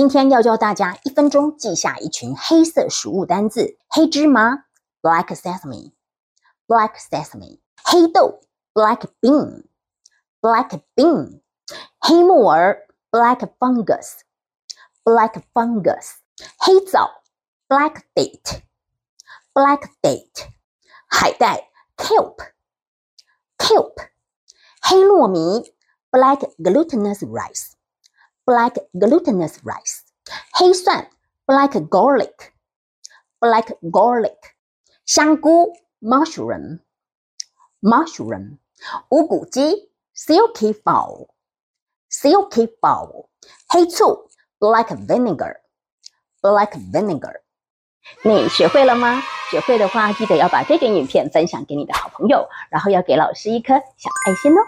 今天要教大家一分钟记下一群黑色食物单字：黑芝麻 （black sesame），black sesame；黑豆 （black bean），black bean；黑木耳 （black fungus），black fungus；黑枣 （black date），black date；海带 （kelp），kelp；黑糯米 （black glutinous rice）。black glutinous rice，黑蒜 black garlic black garlic，香菇 mushroom mushroom，无骨鸡 silky fowl silky fowl，黑醋 black vinegar black vinegar。你学会了吗？学会的话，记得要把这个影片分享给你的好朋友，然后要给老师一颗小爱心哦。